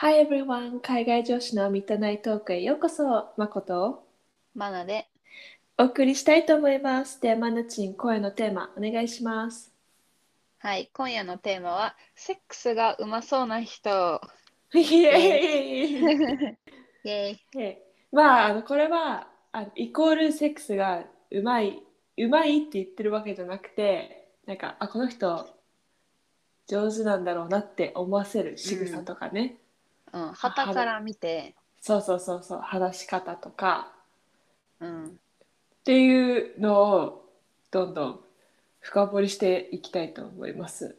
Hi everyone! 海外女子のミッドナイトトークへようこそ、まことマナで。お送りしたいと思います。では、マナチン、声のテーマ、お願いします。はい、今夜のテーマは、セックスがうまそうな人。イエーイイェイ。えまあ、あのこれはあのイコールセックスがうまい、うまいって言ってるわけじゃなくて、なんか、あ、この人上手なんだろうなって思わせる仕草とかね。うん、旗から見て、そうそうそうそう、話し方とかうん、っていうのをどんどん深掘りしていきたいと思います。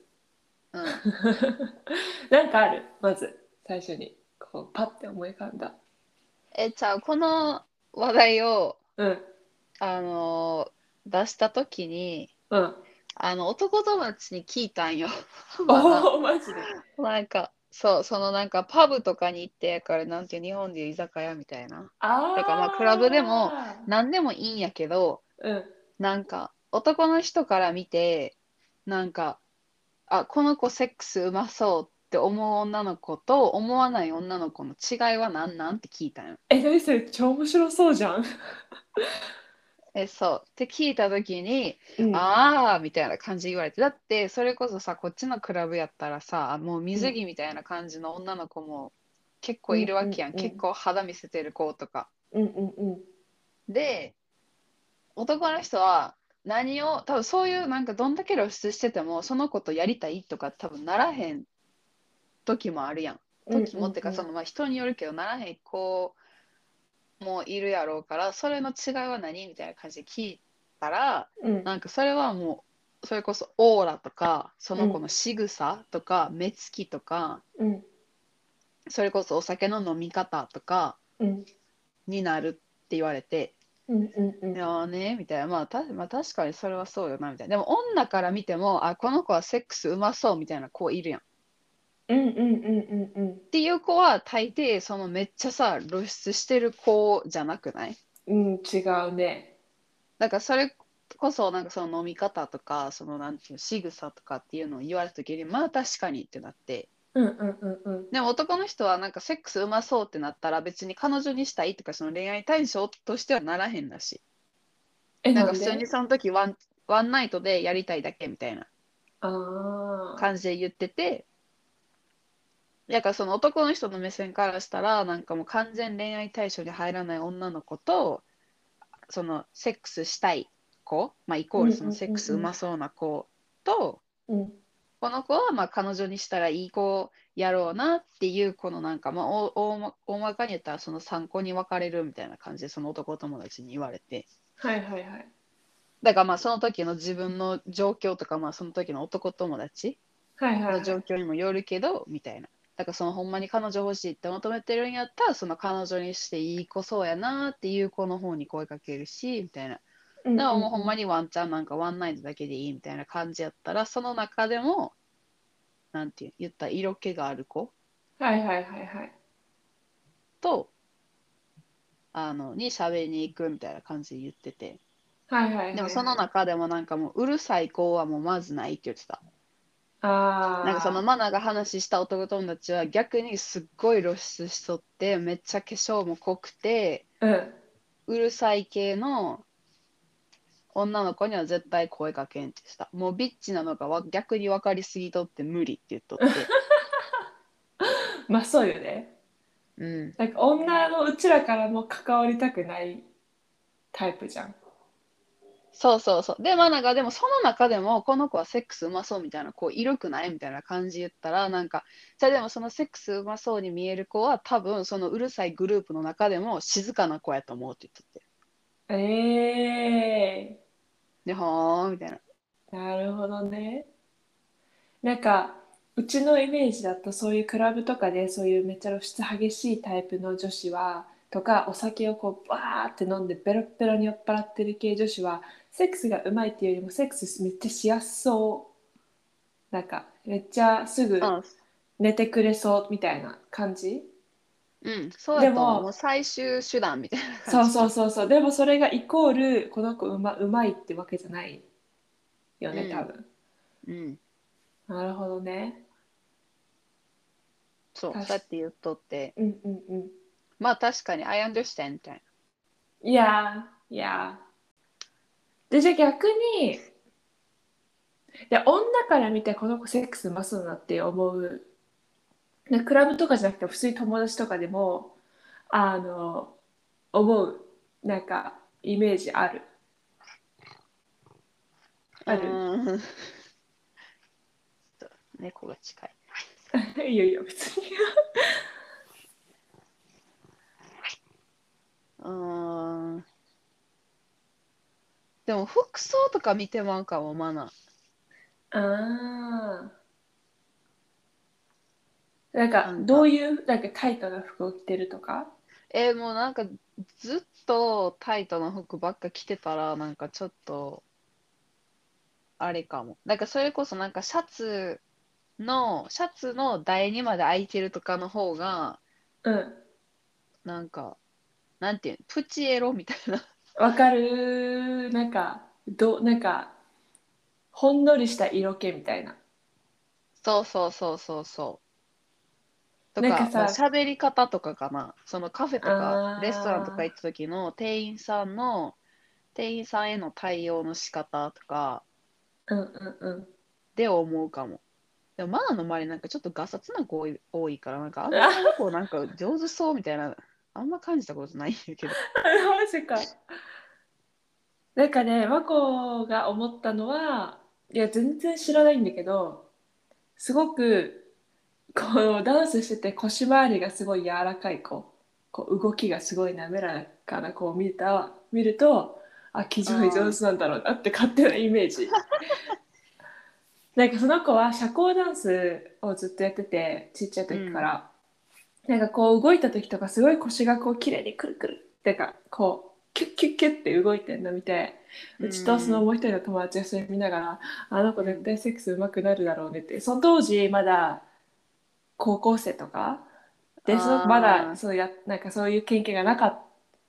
うん。なんかある？まず最初にこうパッて思い浮かんだ。え、じゃあ、この話題を、うんあのー出したときに、うん。あの、男友達に聞いたんよ。おマジで。なんか、そう、そのなんかパブとかに行って、からなんていう日本でいう居酒屋みたいな。ああ。だからまあクラブでもなんでもいいんやけど、うんなんか男の人から見てなんかあこの子セックスうまそうって思う女の子と思わない女の子の違いは何なん？って聞いたんよ。え何それ超面白そうじゃん。えそう。って聞いた時にうん。ああみたいな感じで言われて。だってそれこそさこっちのクラブやったらさもう水着みたいな感じの女の子も結構いるわけやん、うんうんうん結構肌見せてる子とか。うんうんうん。で男の人は何を多分そういうなんかどんだけ露出しててもその子とやりたいとか多分ならへん時もあるやん。時もってかそのまあ人によるけどならへん子もいるやろうからそれの違いは何みたいな感じで聞いたらうん。なんかそれはもうそれこそオーラとかその子の仕草とか目つきとかうん。それこそお酒の飲み方とかうん。になるって言われてうんうんうん。いやーねみたいな、まあ、たまあ確かにそれはそうよなみたいな。でも女から見てもあこの子はセックスうまそうみたいな子いるやん。っうんうんうんうんうんていう子は大抵そのめっちゃさ露出してる子じゃなくない？うん違うね。だからそれこそなんかその飲み方とかそのなんていうの仕草とかっていうのを言われた時にまあ確かにってなってうんうんうんうん。でも男の人はなんかセックスうまそうってなったら別に彼女にしたいとかその恋愛対象としてはならへんらしいえなんか普通にその時ワンワンナイトでやりたいだけみたいな。感じで言っててだからその男の人の目線からしたらなんかもう完全恋愛対象に入らない女の子とそのセックスしたい子、まあ、イコールそのセックスうまそうな子とうんこの子はまあ彼女にしたらいい子やろうなっていうこのなんかまあ大大ま大まかに言ったらその3個に分かれるみたいな感じでその男友達に言われてはいはいはい。だからまあその時の自分の状況とかまあその時の男友達。の状況にもよるけど、みたいな。だからそのほんまに彼女欲しいって求めてるんやったら、その彼女にしていい子そうやなっていう子の方に声かけるし、みたいな。だからもうほんまにワンチャンなんかワンナイトだけでいいみたいな感じやったら、その中でも、なんていう言ったら色気がある子はいはいはいはい。と、あの、に喋りに行くみたいな感じで言ってて。はいはいはいはい。でもその中でもなんかもううるさい子はもうまずないって言ってた。ああ。なんかそのマナが話した男友達は逆にすっごい露出しとってめっちゃ化粧も濃くてうん。うるさい系の女の子には絶対声かけんってしたもうビッチなのがわ逆に分かりすぎとって無理って言っとって まあそうよね。うんなんか女のうちらからも関わりたくないタイプじゃん。そうそうそう。でマナがでもその中でもこの子はセックスうまそうみたいなこう色くないみたいな感じ言ったらなんかじゃあでもそのセックスうまそうに見える子は多分そのうるさいグループの中でも静かな子やと思うって言っとって。ええではーみたいな。なるほどね。なんかうちのイメージだとそういうクラブとかでそういうめっちゃ露出激しいタイプの女子はとかお酒をこうバーって飲んでベロッベロに酔っ払ってる系女子はセックスがうまいっていうよりもセックスめっちゃしやすそう。なんかめっちゃすぐうん。寝てくれそうみたいな感じ。うん、そうやと思う。でももう最終手段みたいなそう感じ。そうそうそう。でもそれがイコールこの子うまうまいってわけじゃないよねうん。多分、うん、なるほどね。そう、確って言っとって、うんうんうん。まあ確かに、I understand みたいな。いやー、いやー。で、じゃあ逆に、で、女から見てこの子セックスうまそうだなって思う。でクラブとかじゃなくて普通に友達とかでも、あの、思う、なんか、イメージある。ある？うーん猫が近い。いいよいいよ、別に。うーん。でも服装とか見てまうかも、マナ。ああ。なんか、なんかどういう、なんかタイトな服を着てるとか？えーもうなんかずっとタイトな服ばっか着てたら、なんかちょっと、あれかも。なんかそれこそなんかシャツの、シャツの台にまで開いてるとかの方が、うん。なんか、なんていうの、プチエロみたいな。わかる。なんか、ど、なんか、ほんのりした色気みたいな。そうそうそうそうそう。とか、なんかさまあ喋り方とかかな。そのカフェとかレストランとか行った時の店員さんの、店員さんへの対応の仕方とかうんうんうん。で思うかも。でもマナの周りなんかちょっとガサツな子多い多いから、なんかあんまりこうなんか上手そうみたいな、あんま感じたことないんだけど。マジか。なんかね、マコが思ったのは、いや、全然知らないんだけど、すごく、こう、ダンスしてて腰回りがすごい柔らかい子、こう、動きがすごい滑らかな子を見た、見ると、あ、気上位上手なんだろうなって勝手なイメージ。なんかその子は社交ダンスをずっとやってて、ちっちゃい時から。なんかこう動いた時とかすごい腰がこう綺麗にくるくるってかこうキュッキュッキュッって動いてるの見てうちとそのもう一人の友達がそれ見ながらあの子絶対セックス上手くなるだろうねってその当時まだ高校生とかでその子まだそうやなんかそういう経験がなか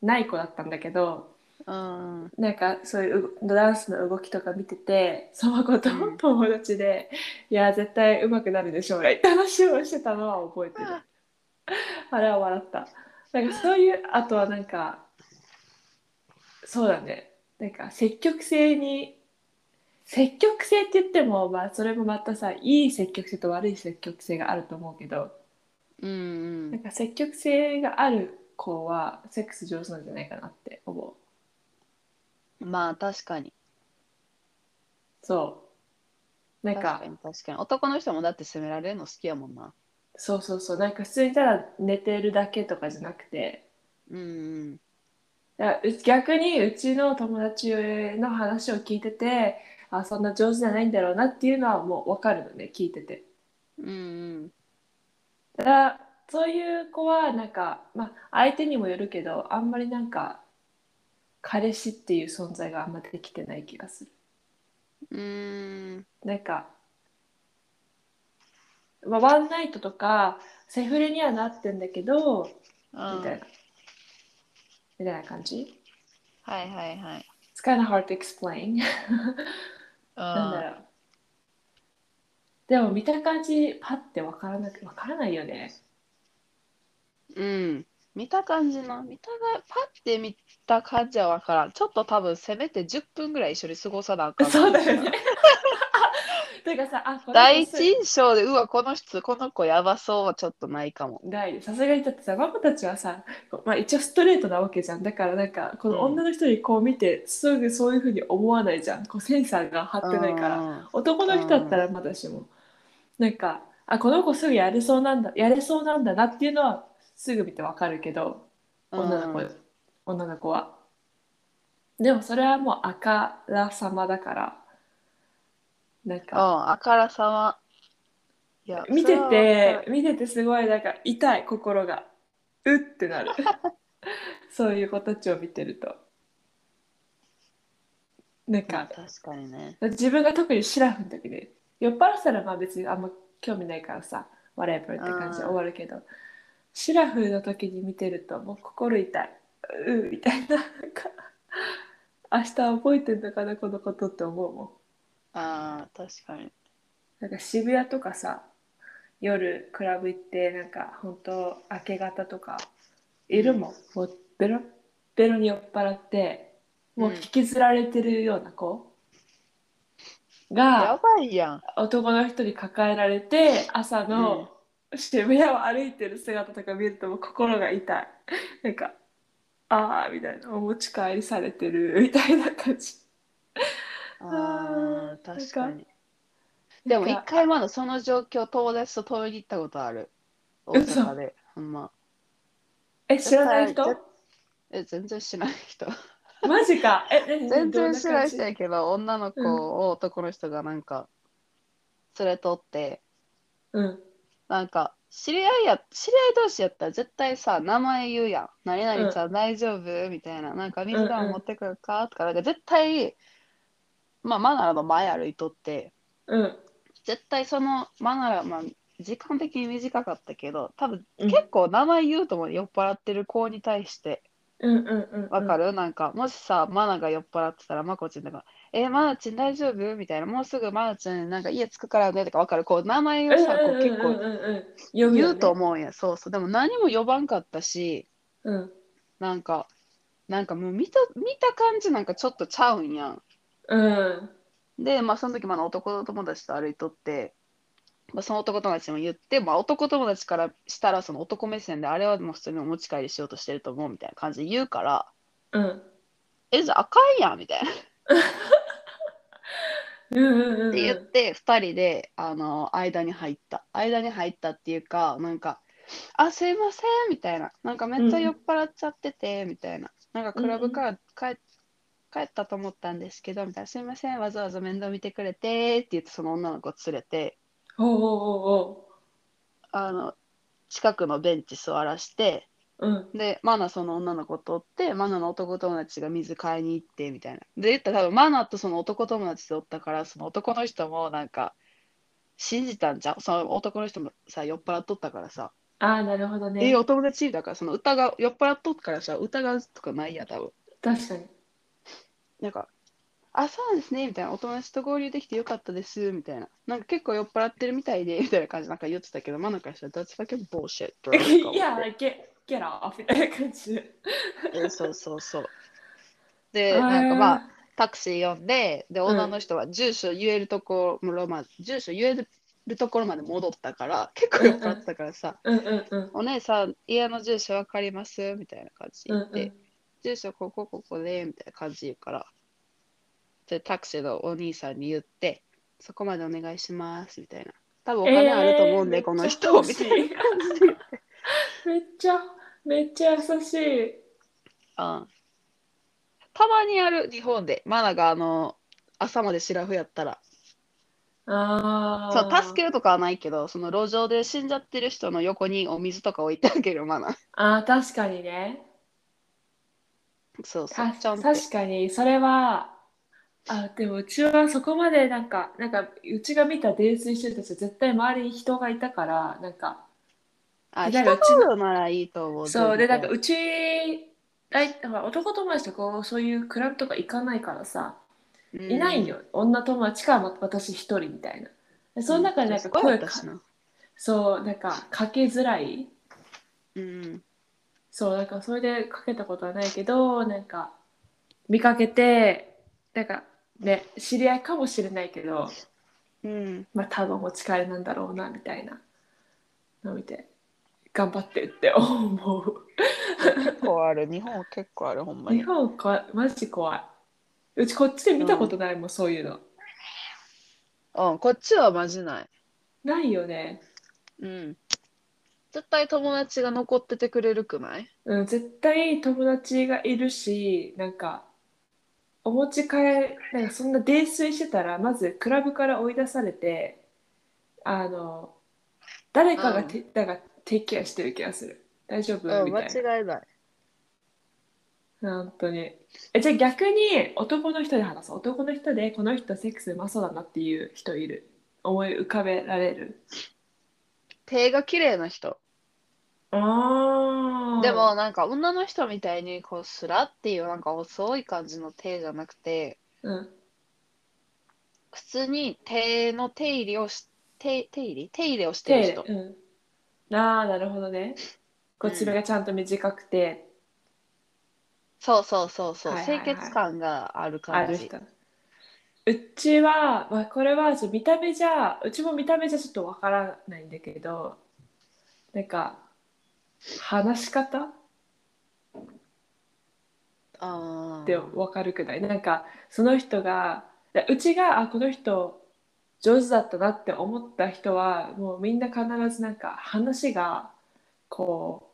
ない子だったんだけどうん。なんかそういううダンスの動きとか見ててその子とうん友達で、いや絶対上手くなるでしょうねって話をしてたのは覚えてる。あれは笑った。なんかそういう、あとはなんか、そうだね。なんか積極性に、積極性って言っても、まあそれもまたさ、いい積極性と悪い積極性があると思うけど、うんうん。なんか積極性がある子はセックス上手なんじゃないかなって思う。まあ確かに。そう。なんか確か、に確かに。男の人もだって責められるの好きやもんな。そうそうそう。なんか普通にただ寝てるだけとかじゃなくて、うん逆にうちの友達の話を聞いててあそんな上手じゃないんだろうなっていうのはもう分かるのね聞いててうんうん。ただそういう子はなんか、まあ、相手にもよるけどあんまりなんか彼氏っていう存在があんまできてない気がするうーん。なんか、まあ、ワンナイトとかセフレにはなってんだけどうんみたいなみたいな感じはいはいはい。It's kind of hard to explain なんだろう。でも見た感じ、パッてわからなく、わからないよね。うん。見た感じな。見たが、パッて見た感じはわからん。ちょっと多分、せめて10分ぐらい一緒に過ごさなあかんな。そうだよね。てかさ、あ、第す一印象で、うわ、この人、この子やばそうはちょっとないかも。ないさすがにだってさ、ママたちはさ、まあ、一応ストレートなわけじゃん。だからなんか、この女の人にこう見て、すぐそういうふうに思わないじゃん。こうセンサーが張ってないから。ら。男の人だったらまだしも。なんか、あ、この子すぐやれそうなんだ、やれそうなんだなっていうのはすぐ見てわかるけど、女の子、うん女の子は。でもそれはもうあからさまだから、なんうん、か、あからさま。いや、見てて、る見ててすごいなんか痛い心が、うってなる。そういう子たちを見てると。なんまあか、確かにね。自分が特にシラフの時で、酔っ払ってたらまあ別にあんま興味ないからさ、whatever って感じで終わるけど、シラフの時に見てるともう心痛い。うーみたいな。なんか明日覚えてんのかな、このことって思うもん。ああ、確かに。なんか渋谷とかさ、夜クラブ行ってなんか本当明け方とかいるもん、もうベロッベロに酔っ払ってもう引きずられてるような子やがばいやん。男の人に抱えられて朝の渋谷を歩いてる姿とか見るともう心が痛い。なんかああみたいな。お持ち帰りされてるみたいな感じあ確かに。でも一回まだその状況友達と通りに行ったことある。大嘘阪で。ほんま。え知らない人？絶え、全然知らない人。マジかえ何？全然知らない人やけど、女の子を男の人がなんか連れとって、な感じなんか知り合いや、知り合い同士やったら絶対さ、名前言うやん。何々ちゃん大丈夫？みたいな。なんか水でも持ってくるか？とか、なんか絶対、まあマナラの前歩いとって、うんうん絶対そのマナラ、まあ時間的に短かったけど、多分うん結構名前言うと思う。酔っ払ってる子に対して。うんうんうんわかる、なんか、もしさ、マナが酔っ払ってたら、まこちんとか、えマナちん大丈夫？みたいな、もうすぐマナちゃん、なんか家着くからねとかわかる、こう、名前をさ、こう結構言言うと思うんや、そうそう。でも何も呼ばんかったし、う。うんなんか、なんかもう見た、見た感じなんかちょっとちゃうんやん。うんで、まあその時まだ男の友達と歩いとって、まあ、その男友達にも言って、まあ男友達からしたらその男目線であれはもう普通にお持ち帰りしようとしてると思うみたいな感じで言うから、うんえ、じゃああかんやんみたいな。うんうんうんって言って、二人で、あの、間に入った。間に入ったっていうか、なんか、あ、すいません、みたいな。なんかめっちゃ酔っ払っちゃってて、みたいな。なんかクラブから帰帰ったと思ったんですけど、みたいな。すいません、わざわざ面倒見てくれて、って言って、その女の子連れて、おうおうおうあの、近くのベンチ座らして、おううんで、マナその女の子とって、マナの男友達が水買いに行って、みたいな。で、言ったら多分マナとその男友達でおったから、その男の人もなんか、信じたんじゃん。その男の人もさ、酔っ払っとったからさ、ああなるほどえねお友達？だから、その疑う、酔っ払っとったからさ、疑うとかないや、多分。確かになんか、あ、そうですね、みたいな。お友達と合流できてよかったです、みたいな。なんか結構酔っ払ってるみたいで、みたいな感じなんか言ってたけど、マナからしたら、that's fucking bullshit, bro. とか思っていや get get off みたいな感じでえそうそうそう。で、なんかまあ、タクシー呼んで、で、ん女の人は住所言えるところまで、住所言えるところまで戻ったから、結構酔っ払ってたからさ、うんうんうんお姉さん、家の住所わかりますみたいな感じで言って、うんうん住所ここここで、みたいな感じで言うから、で、タクシーのお兄さんに言って、そこまでお願いします、みたいな。多分お金あると思うんで、えーこの人、みたいな感じ。めっちゃめっちゃ優しいうんたまにある、日本で。マナがあの、朝までシラフやったら。あそう、助けるるとかはないけど、その路上で死んじゃってる人の横にお水とか置いてあげるマナ。あー確かにねそうそたう。確かにそれはあでもうちはそこまでなんかなんかうちが見た泥酔してる人絶対周りに人がいたからなんかあ、だ人がからうちのおるならいいと思う。そうでなんかうち男友達とこうそういうクラブとか行かないからさいないん。よ女友達かわ私一人みたいなでその中でなんか声か私なそうなんかかけづらいうん。そうなんかそれでかけたことはないけどなんか見かけてなんかね知り合いかもしれないけどうん。まあ多分持ち帰りなんだろうなみたいなのを見て頑張ってって思う結構ある。日本は結構ある、ほんま日に。本怖いマジ怖いうちこっちで見たことないもん、そういうのうん、こっちはマジない。ないよねうん。絶対友達が残っててくれるくない？うん絶対友達がいるしなんかお持ち帰りなんかそんな泥酔してたらまずクラブから追い出されてあの誰かがて、だからテイクケアしてる気がする。大丈夫？うん、み間たいな。違いない。本当に。えじゃあ逆に男の人で話そう。男の人でこの人セックスうまそうだなっていう人いる。思い浮かべられる？手が綺麗な人。ああでもなんか女の人みたいにこうスラっていうなんか遅い感じの手じゃなくてうん普通に手の手入れをし手手入れ？手入れをしてる人。うん。ああ、なるほどね。こう爪がちゃんと短くて、そうそうそうそう、はいはいはい清潔感があるあ感じ。る人。うちは、まあ、これは見た目じゃ、うちも見た目じゃちょっとわからないんだけど、なんか、話し方あってわかるくない？なんか、その人が、でうちが、あ、この人上手だったなって思った人は、もうみんな必ずなんか話が、こ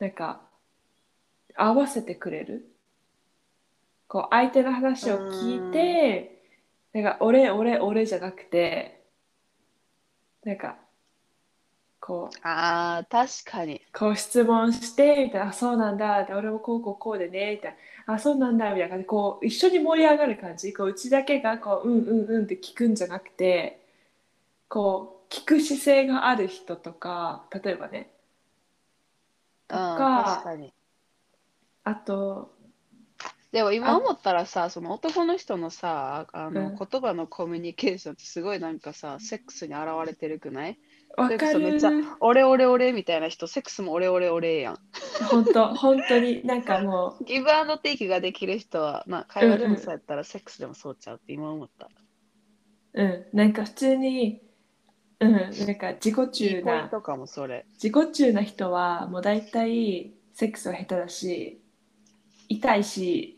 う、なんか、合わせてくれる。こう、相手の話を聞いて、なんか、俺、俺、俺じゃなくて、なんか、こう、あー確かに。こう質問して、みたいな、あ、そうなんだ、で俺もこうこうこうでね、みたいな、あ、そうなんだ、みたいな感じで、こう、一緒に盛り上がる感じ、こう、うちだけが、こう、うんうんうんって聞くんじゃなくて、こう、聞く姿勢がある人とか、例えばね、うん、か。あと、でも今思ったらさ、その男の人のさ、あの、うん。言葉のコミュニケーションってすごいなんかさ、セックスに現れてるくない？わかるめっちゃ俺俺俺みたいな人、セックスも俺俺俺やん。本当本当になんかもギブアンドテイクができる人は、まあ会話でもそうやったらセックスでもそうちゃうって今思った。う、うん、なんか普通に、うん、なんか自己中な、ポイントかもそれ。自己中な人はもう大体セックスは下手だし、痛いし、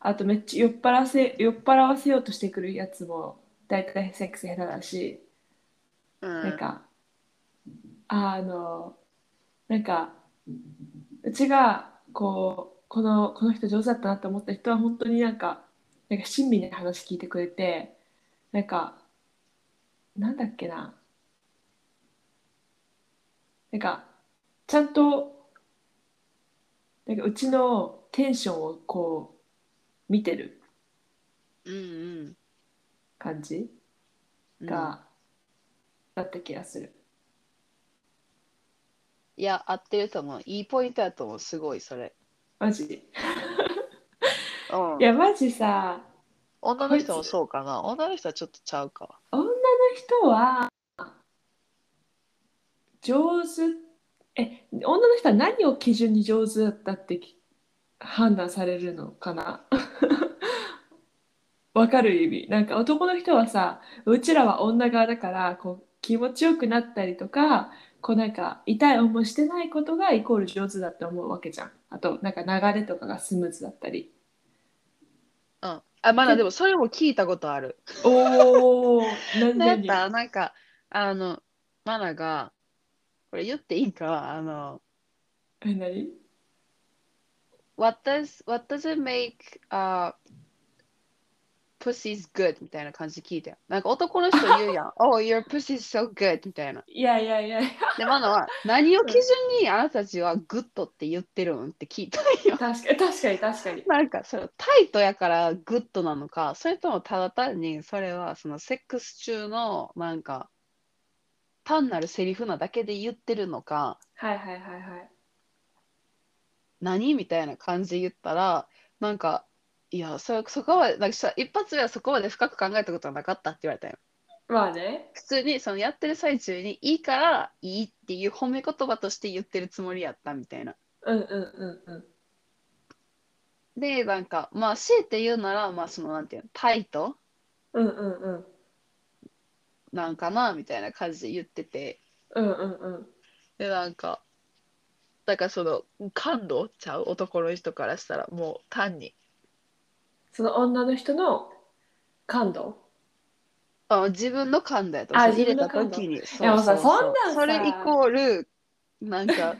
あとめっちゃ酔っ払わせ、酔っ払わせようとしてくるやつも大体セックス下手だし、うん。なんか、あの、なんか、うちが、こう、この、この人上手だったなって思った人は、本当になんか、なんか親身に話聞いてくれて、なんか、なんだっけな。なんか、ちゃんと、なんかうちのテンションをこう、見てる？うん感じ？うん。が、だった気がする。いや、合ってると思う。いいポイントだと思う。すごい、それ。マジ？うんい。や、マジさ、女の人もそうかな。女の人はちょっとちゃうか。女の人は上手え女の人は何を基準に上手だったってき判断されるのかな？わかる意味。なんか男の人はさうちらは女側だからこう気持ちよくなったりとかこうなんか痛い思いしてないことがイコール上手だって思うわけじゃん。あとなんか流れとかがスムーズだったり。うん。あ、まだでもそれも聞いたことある。おお 何なん々か、なんか、あの、マナが、これ言っていいか？あの、え何？What does, what does it make, uh, pussy's good? みたいな感じで聞いたよ。なんか男の人言うやん。oh, your pussy's so good みたいな。いやいやいやで、マナは、何を基準にあなたたちは goodって言ってるんって聞いたんよ。確かに確かに確かになんか、それ tight やから good なのか、それともただ単にそれはそのセックス中のなんか、単なるセリフなだけで言ってるのか、はいはいはいはい何？みたいな感じで言ったら、なんか、いや、そそこは、なんかさ一発目はそこまで深く考えたことはなかったって言われたよ。まあね。普通にそのやってる最中にいいからいいっていう褒め言葉として言ってるつもりやったみたいな。うんうんうんうん。で、なんか、まあ、強いて言うなら、まあ、その、なんていうの、タイト？うんうんうん。なんかなみたいな感じで言ってて、うんうんうん。で、なんか、だからその、感動ちゃう男の人からしたら、もう単に、その女の人の感度？あ自分の感動やと、あ入れた時に、いやもうさそうそうそんなんさ。それイコール、なんか、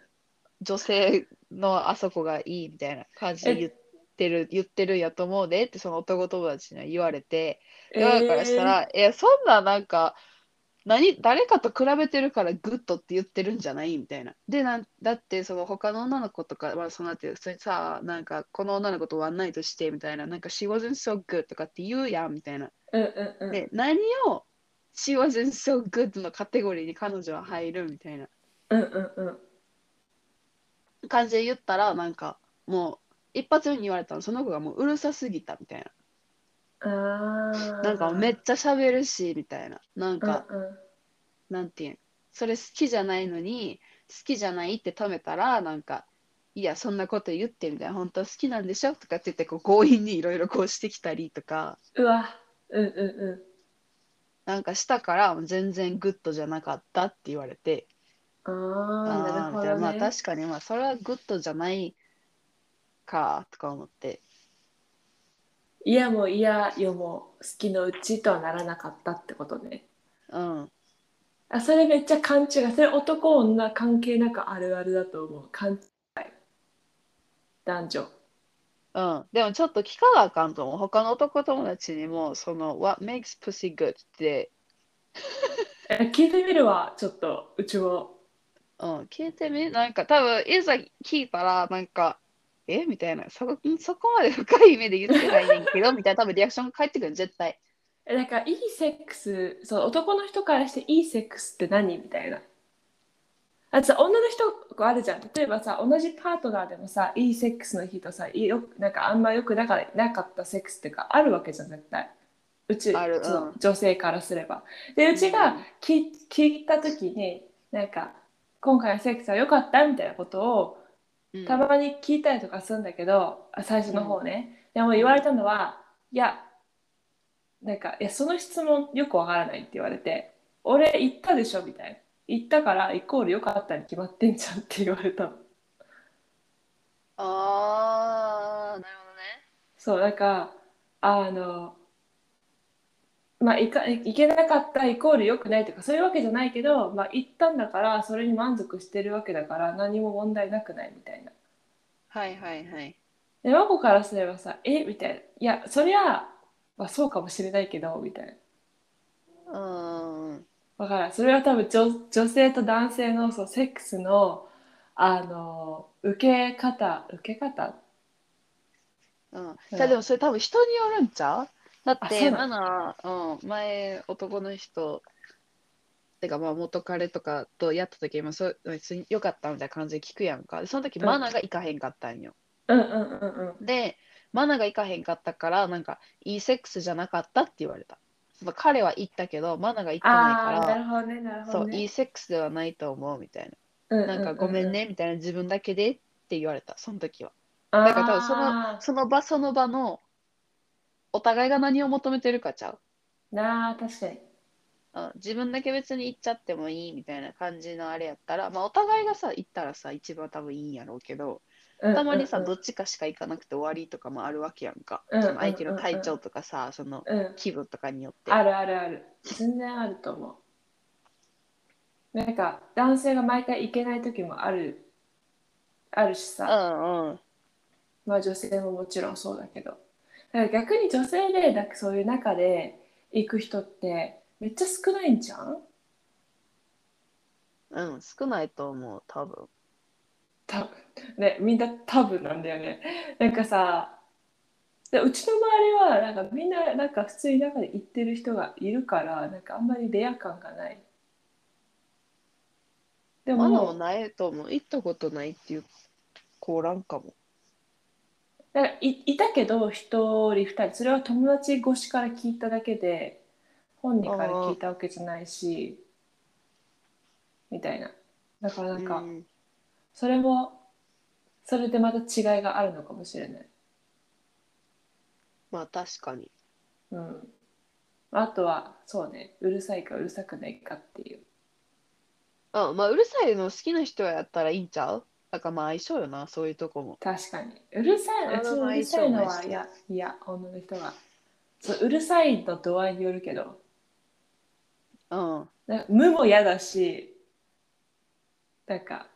女性のあそこがいいみたいな感じで言ってる、言ってるんやと思うでって、その男友達には言われて、だからしたら、えそんななんか、何、誰かと比べてるから goodって言ってるんじゃないみたいな。で、なんだって、その他の女の子とか、まあ、そのなって、普通にさ、なんか、この女の子とワンナイトしてみたいな、なんか、she wasn't so good とかって言うやんみたいな。うんうんうんで、何を she wasn't so good のカテゴリーに彼女は入るみたいなうんうんうん感じで言ったら、なんか、もう、一発目に言われたの、その子がもううるさすぎたみたいな。なんかめっちゃ喋るし、みたいな。なんか、うんうんなんていうん、それ好きじゃないのに、好きじゃないって止めたら、なんか、いや、そんなこと言ってみたいな、本当は好きなんでしょとかって言って、こう強引にいろいろこうしてきたりとか、うわ、うんうんうん。なんかしたから、全然 good じゃなかったって言われて、ああ、なるほどあーみたいなまあね。確かに、まあそれは good じゃないか、とか思って。いやもういやよも好きのうちとはならなかったってことね。うん。あ、それめっちゃ勘違い。それ男女関係なくあるあるだと思う。勘違い。男女。うん。でもちょっと聞かなあかんと思う。他の男友達にも、その、What makes pussy good って、え、聞いてみるわ、ちょっと、うちも。うん、聞いてみなんか多分、いざ聞いたら、なんか、え？みたいな。そそこまで深い意味で言ってないねんけど、みたいな多分リアクションが返ってくる、絶対。え、なんかいいセックス、そう、男の人からしていいセックスって何？みたいな。あとさ、女の人あるじゃん。例えばさ、同じパートナーでもさ、いいセックスの日とさ、いいよなんかあんまよくなかなかったセックスっていうか、あるわけじゃん、絶対。うち、うん女性からすれば。で、うちが聞聞いたときに、なんか、今回のセックスは良かった？みたいなことを、うんたまに聞いたりとかするんだけど、あ最初の方ね。でも言われたのは、いや、なんか、いや、その質問よくわからないって言われて、俺言ったでしょみたいな。言ったからイコール良かったに決まってんじゃんって言われたの。あー、なるほどね。そう、なんか、あの、まあ、いかいけなかったイコール良くないとかそういうわけじゃないけど、まあ、言ったんだからそれに満足してるわけだから何も問題なくないみたいな。はいはいはい。で、真子からすればさ、え？みたいな。いや、そりゃ、まあ、そうかもしれないけど、みたいな。うーん。わからん。それは多分女女性と男性のそうセックスの、あの、受け方、受け方？うん。うんじゃあでもそれ多分人によるんちゃう？だって、あそうなマナー、うん、前男の人、てかまあ元彼とかとやった時もそう別に良かったみたいな感じで聞くやんか。でその時うんマナーがいかへんかったんよ。うんうんうんうん。で、マナーがいかへんかったから、なんかいいセックスじゃなかったって言われた。その彼は言ったけど、マナーが言ってないああ、から、なるほどね、なるほそう。いいセックスではないと思うみたいうんな。なんかごめん。ねみたいな自分だけでって言われた、その時は。だだから多分そのその場その場のお互いが何を求めてるかちゃう。なあ、確かに。うん、自分だけ別に行っちゃってもいいみたいな感じのあれやったら、まあお互いがさ、行ったらさ、一番多分いいんやろうけど、たまにさ、どっっちかしか行かなくて終わりとかもあるわけやんか。うんその相手の体調とかさ、そのうん、気分とかによって。あるあるある。全然あると思う。なんか、男性が毎回行けない時もある、あるしうさ、んうん。まあ女性ももちろんそうだけど。だから逆に女性で、なんかそういう中で行く人ってめっちゃ少ないんじゃんうん、少ないと思う、多分。多分ねみんな多分なんだよねなんかさでうちの周りはなんかみんななんか普通に中で行ってる人がいるからなんかあんまりレア感がないでまだももないと思う。行ったことないっていう子おらんかも。なんかいいたけど一人二人それは友達越しから聞いただけで本人から聞いたわけじゃないしみたいな。だからなんか、うん。それもそれでまた違いがあるのかもしれない。まあ確かに。うん、あとはそうねうるさいかうるさくないかっていう。うん、まあうるさいの好きな人やったらいいんちゃう？だからまあ相性よな、そういうとこも。確かにうるさいうちのうるさいのあの相性ないしはいやいや女の人がそううるさいの度合いによるけどうん。なんか無も嫌だしなんか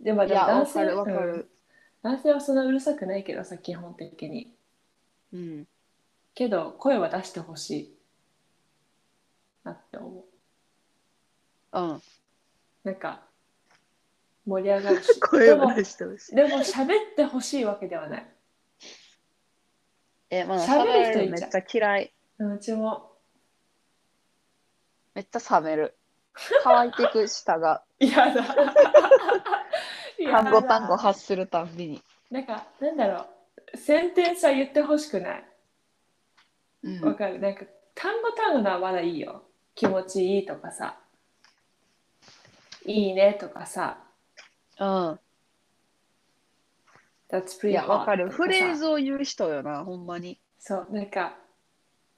でもいや、わでも男性かるわかうんる。男性はそんなうるさくないけどさ基本的にうん。けど声は出してほしいなって思ううん。なんか盛り上がるし 声を出してほしい。でも喋ってほしいわけではない。え、まあ喋る人いめっちゃ嫌い。うちも。めっちゃ冷める。乾いてく舌が 嫌だ。単語単語発するたんびに。なんか、なんだろう。センテンスは言ってほしくない。うんわかる。なんか単語単語のはまだいいよ。気持ちいいとかさ。いいねとかさ。うん。That's い pretty や、わか hot る。フレーズを言う人よな、ほんまに。そう、なんか、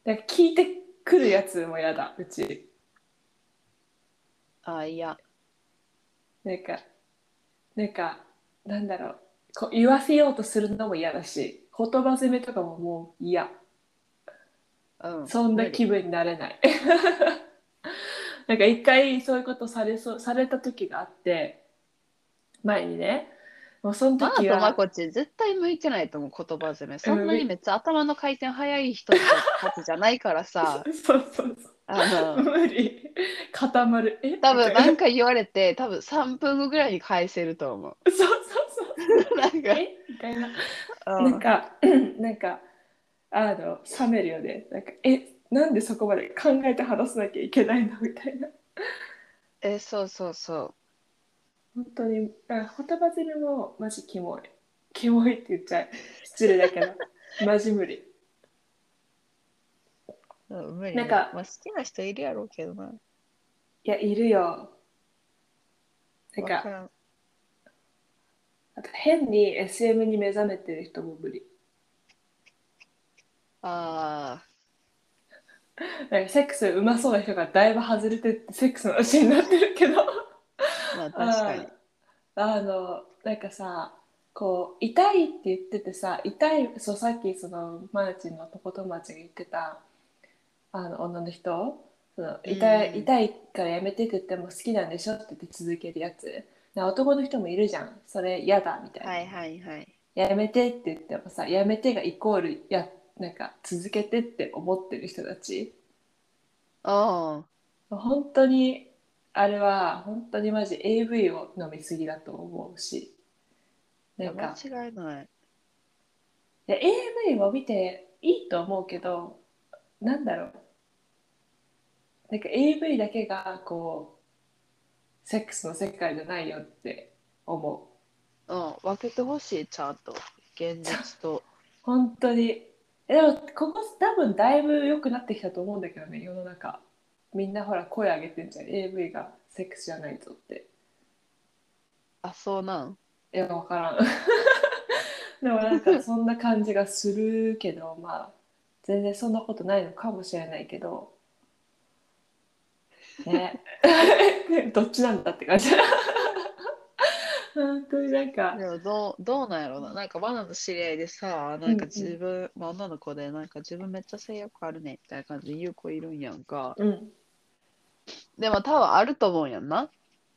なんか聞いてくるやつもやだ、うち。あ、いや。なんか、なんか、なんだろう。こう言わせようとするのも嫌だし、言葉攻めとかももう嫌。うん。そんな気分になれない。なんか一回そういうことされそうされた時があって前にね。もうそのマナ時はとマコチ絶対向いてないと思う言葉攻め。そんなにめっちゃ頭の回転早い人たちじゃないからさ。そうそうそあの。う無理。固まる。え？多分みたいなんか言われて多分3分後ぐらいに返せると思そうそうそう。う なんか。え？みたいな。うん。なんか なんかあの冷めるよね。なんかえ？なんでそこまで考えて話さなきゃいけないの？みたいな。えそうそうそ本当にあ言葉攻めもマジキモい。キモいって言っちゃう。失礼だけど。マジ無理。ううん無理。なんかまあ、好きな人いるやろうけどな。いやいるよ。なんかわからん。あと変に SM に目覚めてる人も無理。あなんかセックスうまそうな人がだいぶ外れてってセックスの話になってるけど。ーまあ確かに。ああのなんかさこう痛いって言っててさ痛いそうさっきそのマーチンの男友達が言ってたあの女の人その痛い,、うん。痛いからやめてって言っても好きなんでしょって言って続けるやつ。な男の人もいるじゃん。それ嫌だみたいな、はいはいはい。やめてって言ってもさやめてがイコールやなんか続けてって思ってる人たち。あ本当にあれは本当にマジ AV を飲みすぎだと思うしあなんか。間違いない。いや AV も見ていいと思うけどなんだろう。なんか AV だけがこうセックスの世界じゃないよって思う。うん分けてほしいちゃんと。現実と。本当に。えでもここ多分だいぶ良くなってきたと思うんだけどね世の中みんなほら声上げてんじゃん。AV がセックスじゃないぞって。あそうなん？いや分からん。でもなんかそんな感じがするけど まあ全然そんなことないのかもしれないけど。ね。どっちなんだって感じ。本当になんか。でもどうどうなんやろうな。なんかバナの知り合いでさなんか自分、まあ女の子でなんか自分めっちゃ性欲あるねみたいな感じで言う子いるんやんか。うんでも多分あると思うんやんな。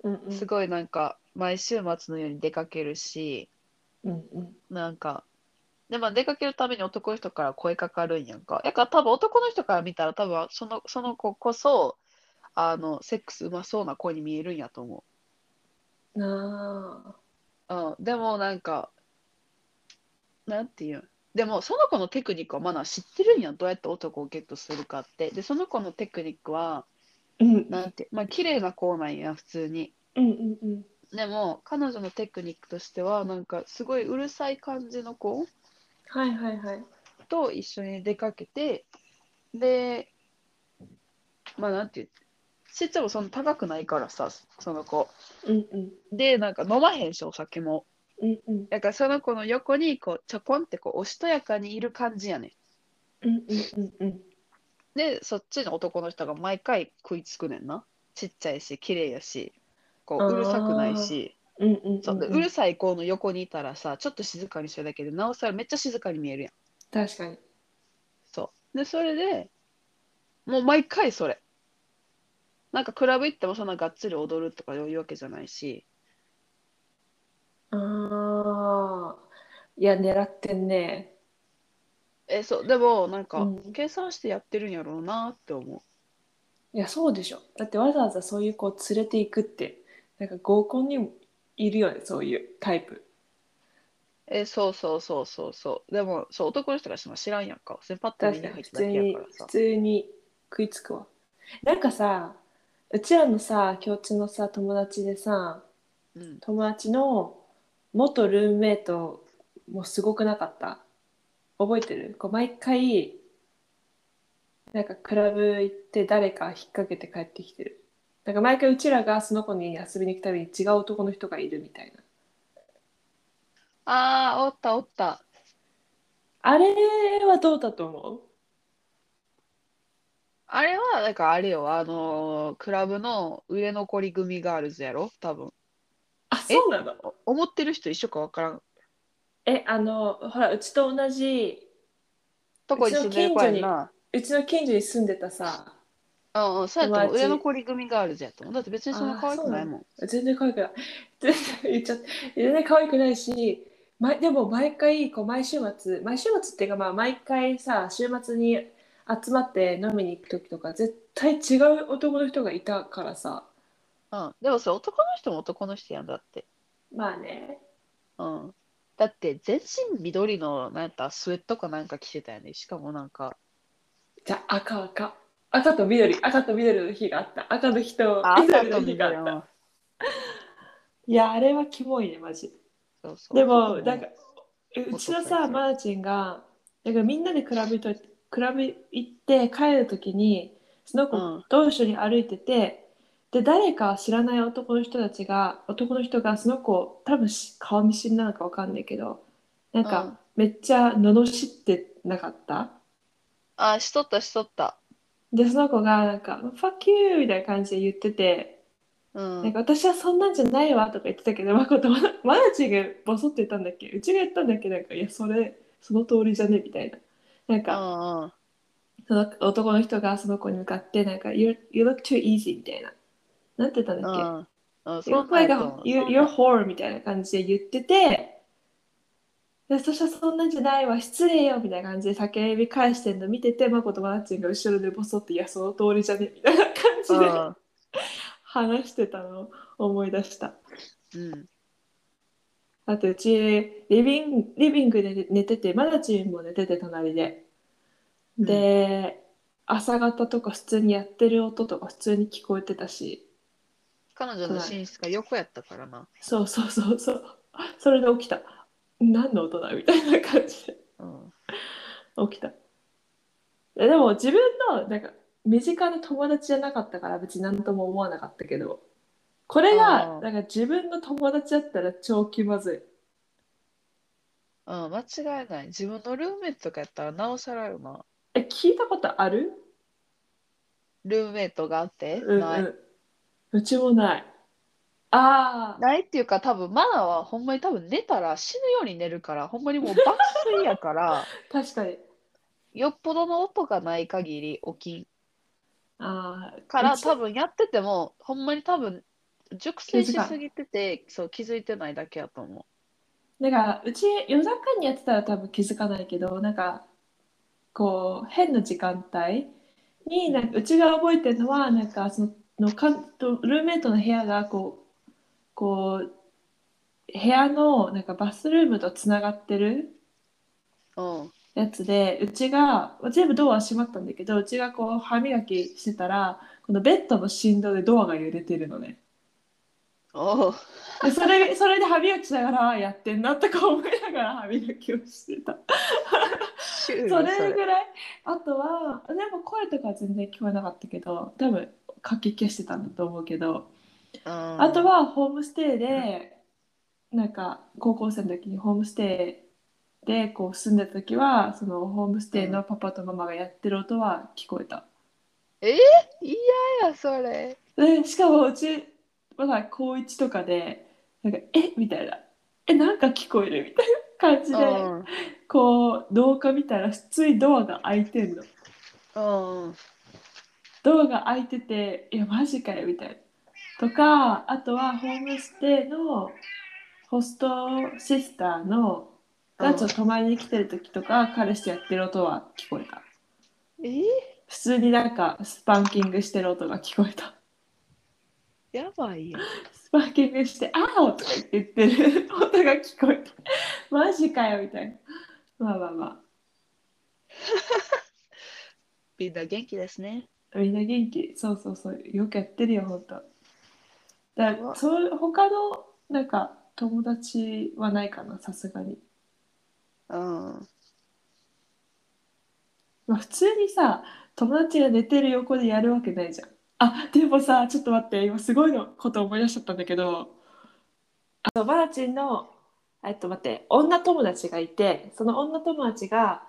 うんうん。すごいなんか毎週末のように出かけるしうんうん。なんかでまあ出かけるために男の人から声かかるんやんか。やから多分男の人から見たら多分そのその子こそあのセックスうまそうな子に見えるんやと思なあ。う、うん、でもなんかなんていうんでもその子のテクニックはまだ知ってるんやん。どうやって男をゲットするかって。でその子のテクニックはうん。なんてまあ綺麗な子なんや普通に。うんうんうん。でも彼女のテクニックとしてはなんかすごいうるさい感じの子はいはいはい。と一緒に出かけてでまあなんていう身長もそんな高くないからさその子。うんうん。でなんか飲まへんしお酒も。うんうん。だからその子の横にこうちょこんってこうおしとやかにいる感じやねん。うんうんうんうんでそっちの男の人が毎回食いつくねんな。ちっちゃいし綺麗やしこううるさくないし。うんうんうんそうでうるさい子の横にいたらさちょっと静かにしてるだけでなおさらめっちゃ静かに見えるやん。確かに。そう。で、それで、もう毎回それ。なんかクラブ行ってもそんながっつり踊るとかいうわけじゃないし、ああいや狙ってんねえ、そう、でもなんかうん計算してやってるんやろうなって思いやそうでしょだってわざわざそういう子を連れていくってなんか合コンにもいるよねそういうタイプう。え、そうそうそうそうそう。でも、そう、男の人がしても知らんやんか。それパッと目確かにに入っただ普通にけやからさ普。通に食いつくわなんかさうちらのさ共通のさ友達でさうん。友達の元ルームメイトもすごくなかった？覚えてる？こう毎回なんかクラブ行って誰か引っ掛けて帰ってきてる。なんか毎回うちらがその子に遊びに行くたびに違う男の人がいるみたいな。ああ、おったおった。あれはどうだと思う？あれは、なんかあれよ、あのークラブの売れ残り組ガールズやろ？多分。あそうなの？お思ってる人一緒かわからん。えあのほらうちと同じとこに住んでる？子やんな。うちの近所に住んでたさうんうん、そうやと思う。友達売れ残り組ガールズやと思う。だって別にそんな可愛くないもん。全然可愛くない全然言っちゃって全然可愛くないしま、でも毎回こう毎週末毎週末っていうかまあ毎回さ週末に集まって飲みに行く時とか絶対違う男の人がいたからさうん。でもそれ男の人も男の人やんだって。まあねうん。だって全身緑のなんやったスウェットかなんか着てたよね。しかもなんか。じゃあ赤赤。赤と緑。赤と緑の日があった。赤の日とあ、緑の日があった。の。いやあれはキモいねマジ。そうそう。でもなんかうちのさマーチンがなんかみんなでクラブとクラブ行って帰る時にその子うん。と一緒に歩いてて、で誰か知らない男の人たちが男の人がその子多分し顔見知りなのかわかんないけどなんうんかめっちゃ罵ってなかった？あ、しとったしとった。でその子がなんか「fuck you」みたいな感じで言っててうん。なんか私はそんなんじゃないわとか言ってたけど、まこと、マナチがボソって言ったんだっけ？うちが言ったんだっけ？なんか、いや、それ、その通りじゃね？みたいな。なんうか、んうん。その男の人がその子に向かって、なんか、you, you look too easy みたいな。なんて言ったんだっけ、うん。うん、そ You're うなん like や a, と思う you, you're whore みたいな感じで言ってて、で私はそんなんじゃないわ、失礼よみたいな感じで叫び返してんの。見てて、まことマナチが後ろでボソって、いや、その通りじゃねみたいな感じでうん。話してたのを思い出した。うん。あとうちリビングリビングで寝ててマナチンも寝てて隣で。で、朝方とか普通にやってる音とか普通に聞こえてたし彼女の寝室が横やったからな。そうそうそうそうそれで起きた何の音だみたいな感じでうん。起きたででも自分のなんか身近な友達じゃなかったから別に何とも思わなかったけどこれあーがなんか自分の友達だったら超気まずいうん、間違いない。自分のルームメイトとかやったらなおさらよな。え聞いたことある？ルームメイトがあって、うんない。うんうちもない。ああないっていうか多分マナはほんまに多分寝たら死ぬように寝るからほんまにもう抜粋やから 確かに。よっぽどの音がない限り起きん。ああから多分やっててもほんまに多分熟睡しすぎててそう気づいてないだけやと思なんかうち夜中にやってたら多分気づかないけどなんかこう変な時間帯になんかうちが覚えてるのはなんかそののかんとルームメイトの部屋がこうこう部屋のなんかバスルームとつながってる。やつでうちが全部ドア閉まったんだけどうちがこう歯磨きしてたらこのベッドの振動でドアが揺れてるのね。おうでそれそれで歯磨きしながらやってんなとか思いながら歯磨きをしてた。シュールそれそれぐらいあとはでも声とかは全然聞こえなかったけど多分かき消してたんだと思うけど、うん。あとはホームステイでなんか高校生の時にホームステイでこう住んでた時はそのホームステイのパパとママがやってる音は聞こえた。嫌やそれ。でしかもうちまだ高1とかでなんか「え？みたいな「えなんか聞こえる?」みたいな感じで、うん。こう廊下見たら普通にドアが開いてんの。うんドアが開いてて、いや、マジかよ、みたいな。とか、あとはホームステイのホストシスターのがちょっと泊まりに来てる時とか、彼氏とやってる音は聞こえた。え？普通になんかスパンキングしてる音が聞こえた。やばいやんスパンキングして、あーとか言ってる音が聞こえた。マジかよ、みたいな。まあまあま みんな元気ですねあ、みんな元気？そうそうそう。よくやってるよ、ほんと。だうわそう他のなんか友達はないかな、さすがに。うんまあ、普通にさ友達が寝てる横でやるわけないじゃんあでもさちょっと待って今すごいのこと思い出しちゃったんだけどあのバラチンのえっと待って女友達がいてその女友達が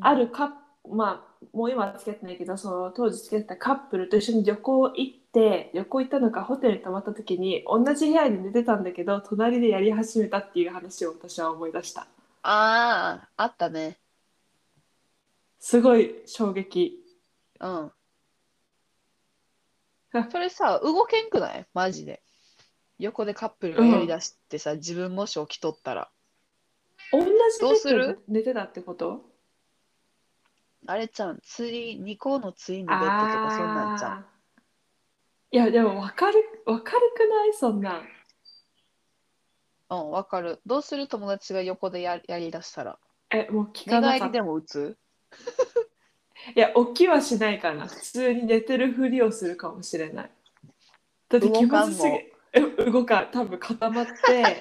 あるカップまあもう今は付き合ってないけどその当時付き合ってたカップルと一緒に旅行行って旅行行ったのかホテルに泊まった時に同じ部屋に寝てたんだけど隣でやり始めたっていう話を私は思い出したああ、あったね。すごい衝撃うんあ。それさ、動けんくない？マジで。横でカップルがやりだしてさ、自分もし起きとったら。同じベどうする？寝てたってこと？あれちゃん、ツイン、2個のツインのベッドとかそんなんちゃん。いやでも分かる分かるくない？そんなん。うん、わかる。どうする？友達が横でややりだしたら。えもう聞寝かなかった。返りでも打つ？いや起きはしないかな。普通に寝てるふりをするかもしれない。だって気まずすぎえ動かん。多分固まって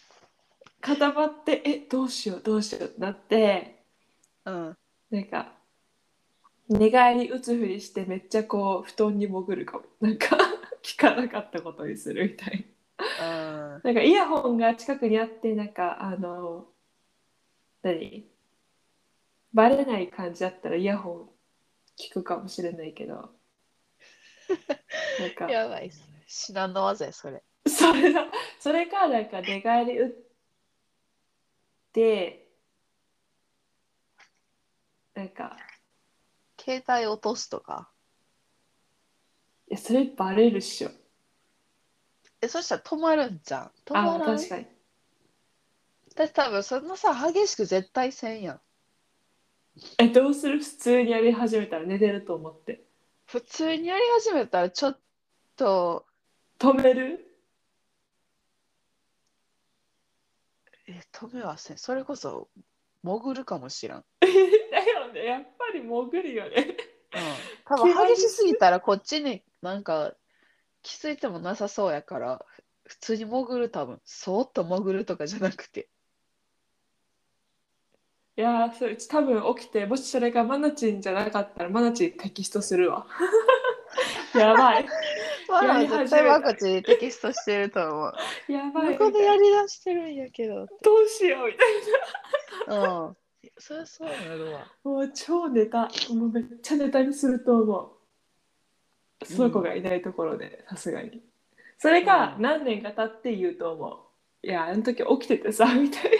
固まってえどうしようどうしようってなって。うん。なんか寝返り打つふりしてめっちゃこう布団に潜るかもなんか 聞かなかったことにするみたいなうん。なんかイヤホンが近くにあってなんかあの何？バレない感じだったらイヤホン聞くかもしれないけどなんか やばいっす。至難の技や、それ。それだそれかなんか寝返り打ってなんか携帯落とすとか。いやそれバレるっしょえ、そしたら止まるんじゃん。止まあらん？確かに私多分そんなさ、激しく絶対せんやん。えどうする？普通にやり始めたら寝てると思って普通にやり始めたらちょっと、止める？え、止めはせん。それこそ、潜るかもしらん。ねやっぱり潜るよねうん。多分激しすぎたらこっちになんか気づいてもなさそうやから、普通に潜る多分。そーっと潜るとかじゃなくて。いやーそれ多分起きてもしそれがマナチンじゃなかったらマナチンテキストするわ やばい まやあ絶対ワクチンテキストしてると思う。やばい向こうでやりだしてるんやけど。どうしようみたいうん。そりゃそうなるわ。なもう超ネタもうめっちゃネタにすると思う。その子がいないところでさすがに。それかうん。何年か経って言うと思う。いやあの時起きててさ みたい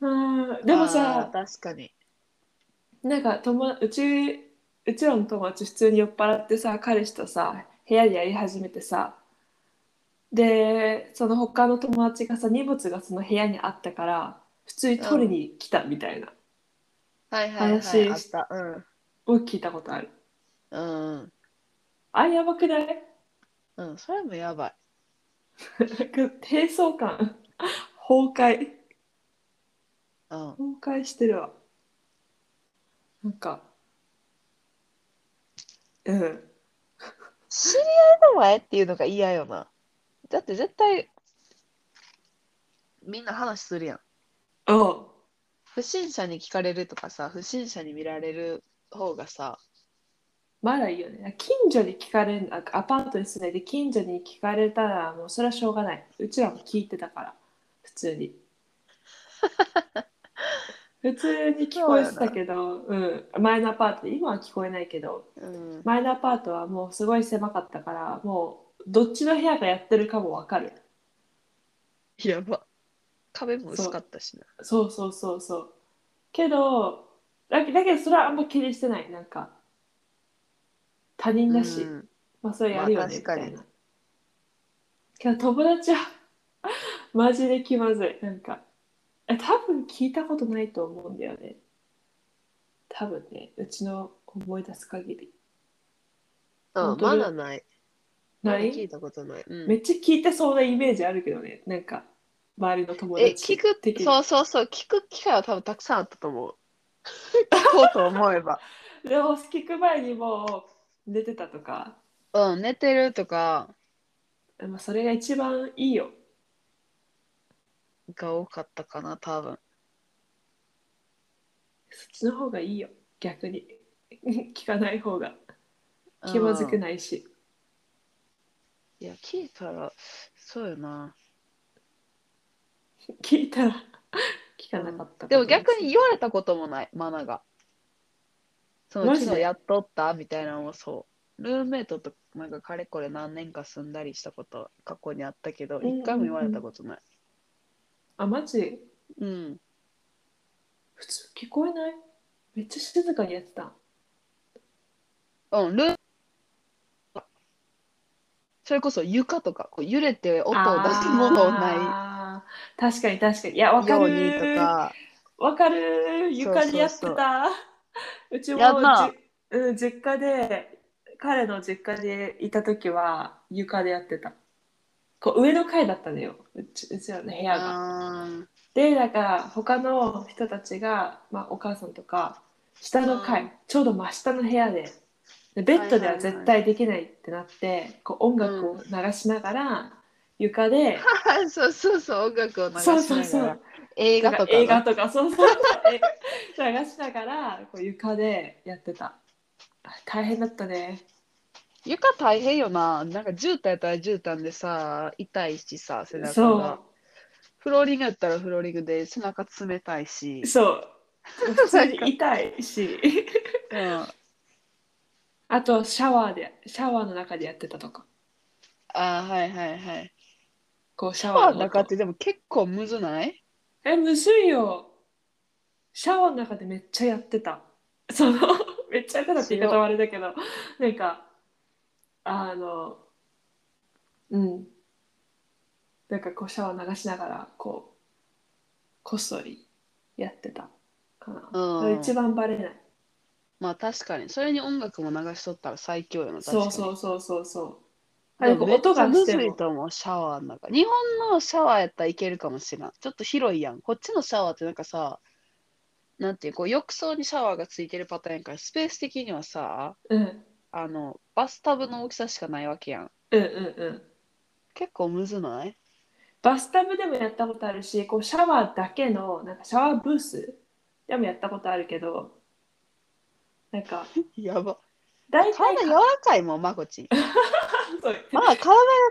な。うんでもあさー確かに。なんか友達うちうちらの友達普通に酔っ払ってさ彼氏とさ部屋でやり始めてさでその他の友達がさ荷物がその部屋にあったから普通に取りに来たみたいな、はいはいはい。話あった。うん。を聞いたことあるうん。あやばくない？うん。それもやばい。なんか低層感崩壊うん。崩壊してるわなんかうん知り合いの前っていうのが嫌よな。だって絶対、みんな話するやん。うん。不審者に聞かれるとかさ、不審者に見られる方がさ、まだいいよね。近所に聞かれるあアパートに住んでて近所に聞かれたらもうそれはしょうがない。うちらも聞いてたから普通に。普通に聞こえてたけどうん、前のアパートで今は聞こえないけどうん。前のアパートはもうすごい狭かったからもうどっちの部屋がやってるかもわかる。やば。壁も薄かったしな。そうそうそうそう。けどだけだけどそれはあんま気にしてない。なんか他人だし、うん。まあそれやるよね、みたいな。けど友達は マジで気まずい。なんかえ多分聞いたことないと思うんだよね。多分ねうちの思い出す限り。うん、本当に？まだない。まない？だ聞いたことない。うん。めっちゃ聞いてそうなイメージあるけどね。なんか周りの友え、達聞く的、にそうそうそう、聞く機会は多分たくさんあったと思う。聞こうと思えば。でも聞く前にもう寝てたとかうん、寝てるとかまあそれが一番いいよが多かったかな、多分。そっちの方がいいよ逆に 聞かない方が気まずくい。ないしいや、聞いたら、そうよな。聞いたら聞かなかったでも逆に言われたこともない、マナが。そのマジで？昨日やっとったみたいなのもそう。ルームメイトとなんかかれこれ何年か住んだりしたこと過去にあったけど、うんうんうん一回も言われたことない。あマジ？うん。普通聞こえない？めっちゃ静かにやってたうん、ルーそれこそ床とかこう揺れて音を出すものない確かに確かに。いやわかる。にとか。わかる。床にやってた。うちもじ、うん、実家で彼の実家でいた時は床でやってた。こう上の階だったのよ。うちうちらの部屋が。でだから他の人たちが、まあ、お母さんとか下の階、うん。ちょうど真下の部屋で。でベッドでは絶対できないってなって、こう音楽を流しながら、床で そうそうそう、音楽を流しなそうがら。そうそう映画とかな。映画とかそうそうそうえ流しながらこう床でやってたあ大変だったね床大変よな。なんか絨毯やったら絨毯でさ、痛いしさ、背中そが。フローリングやったらフローリングで背中冷たいしう。そう普通に痛いしうん。あとシャワーでシャワーの中でやってたとかあーはいはいはい。こうシシャワーの中ってでも結構むずない？えむずいよ。シャワーの中でめっちゃやってた。その めっちゃやってたって言い方はあれだけど。なんかあのうん。なんかこうシャワー流しながらこうこっそりやってたかな、うん。一番バレない。まあ確かに。それに音楽も流しとったら最強よな。確かそうにそうそうそうそうあでもめっちれこう音がしてもと思う、シャワーの中。日本のシャワーやったらいけるかもしれん。ちょっと広いやん。こっちのシャワーってなんかさ、なんていう、こう浴槽にシャワーがついてるパターンやから、スペース的にはさ、うんあの、バスタブの大きさしかないわけやん。うんうんうん結構むずない？バスタブでもやったことあるしこうシャワーだけのなんかシャワーブースでもやったことあるけどなんか やば。大体体柔らかいもん、まこち まあ、体が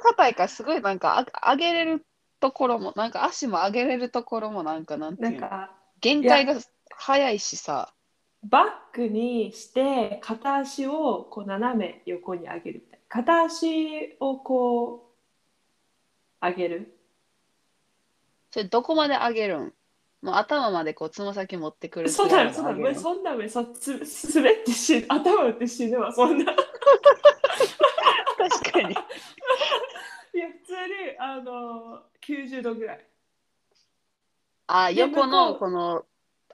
硬いから、すごいなんかあ上げれるところも、なんか足も上げれるところもなんか、なんていうの、なんか限界が早いしさ。バックにして片足をこう斜め横に上げるみたいな。片足をこう上げる。それどこまで上げるん？もう頭までこうつま先持ってくるそうだよそうだよ。そんな上そつ滑って死ぬ頭打って死ぬわそんない確かに。や普通にあの90度ぐらい。あ、で横のこの、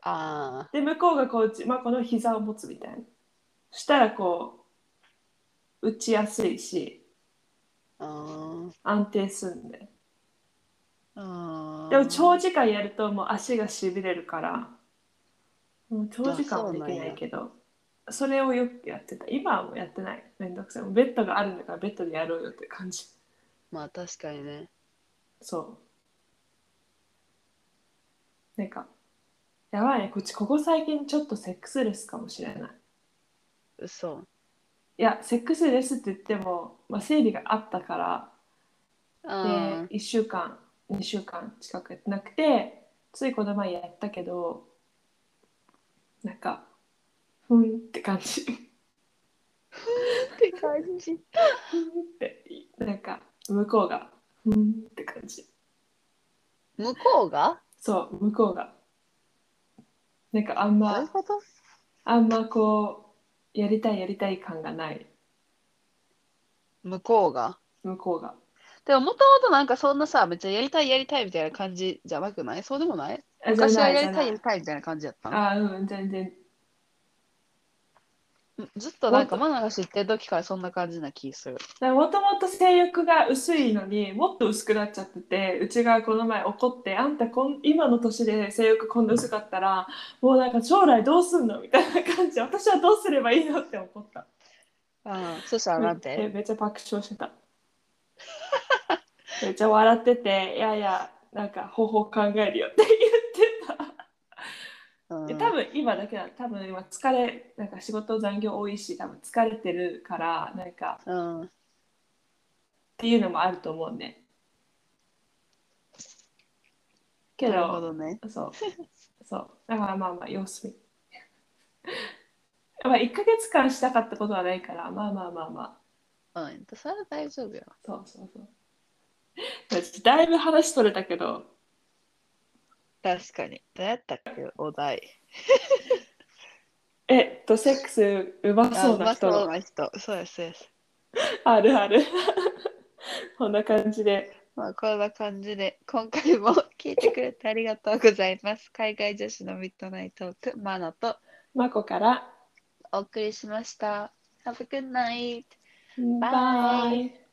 あで向こうがこう、まあ、この膝を持つみたいな。そしたらこう打ちやすいし安定すんで。でも長時間やるともう足がしびれるからもう長時間はできないけどそれをよくやってた。今はもうやってない。めんどくさい。ベッドがあるんだからベッドでやろうよって感じまあ確かにね。そうなんかやばいねこっちここ最近ちょっとセックスレスかもしれない嘘。いやセックスレスって言っても、まあ、生理があったからあで1週間2週間近くやってなくてついこの前やったけどなんかふんって感じふんって感じ。ってなんか向こうがふんって感じ。向こうが？そう向こうが。なんかあんういうことあんまこうやりたいやりたい感がない。向こうが？向こうが。でももともとなんかそんなさ、めっちゃやりたいやりたいみたいな感じじゃなくない？そうでもない？あ昔はやりたい。やりたいみたいな感じやったの？あうん全然ずっとなんかマナが知ってる時からそんな感じな気する。もともと性欲が薄いのにもっと薄くなっちゃっててうちがこの前怒ってあんたこん今の年で性欲こんな薄かったらもうなんか将来どうすんのみたいな感じ。私はどうすればいいのって怒った。ああ、そしたらなんえて。めっちゃ爆笑してた。めっちゃ笑ってていやいやなんか方法考えるよって言で多分今だけだ多分今疲れなんか仕事残業多いし多分疲れてるからなんかうん。っていうのもあると思うねけなるほどどね。そうそうだからまあまあ様子見 まあ1ヶ月間したかったことはないからまあまあまあまあうん。それは大丈夫よ。そうそうそう だいぶ話取れたけど確かに。どうやったっけ？お題。えっとセックスうまそうな人あうまそうのな人。そうです、そうです。あるある こんな感じでまあ、こんな感じで、今回も聞いてくれてありがとうございます。海外女子のミッドナイトーク、マナとまこからお送りしました。Have a good night! バイ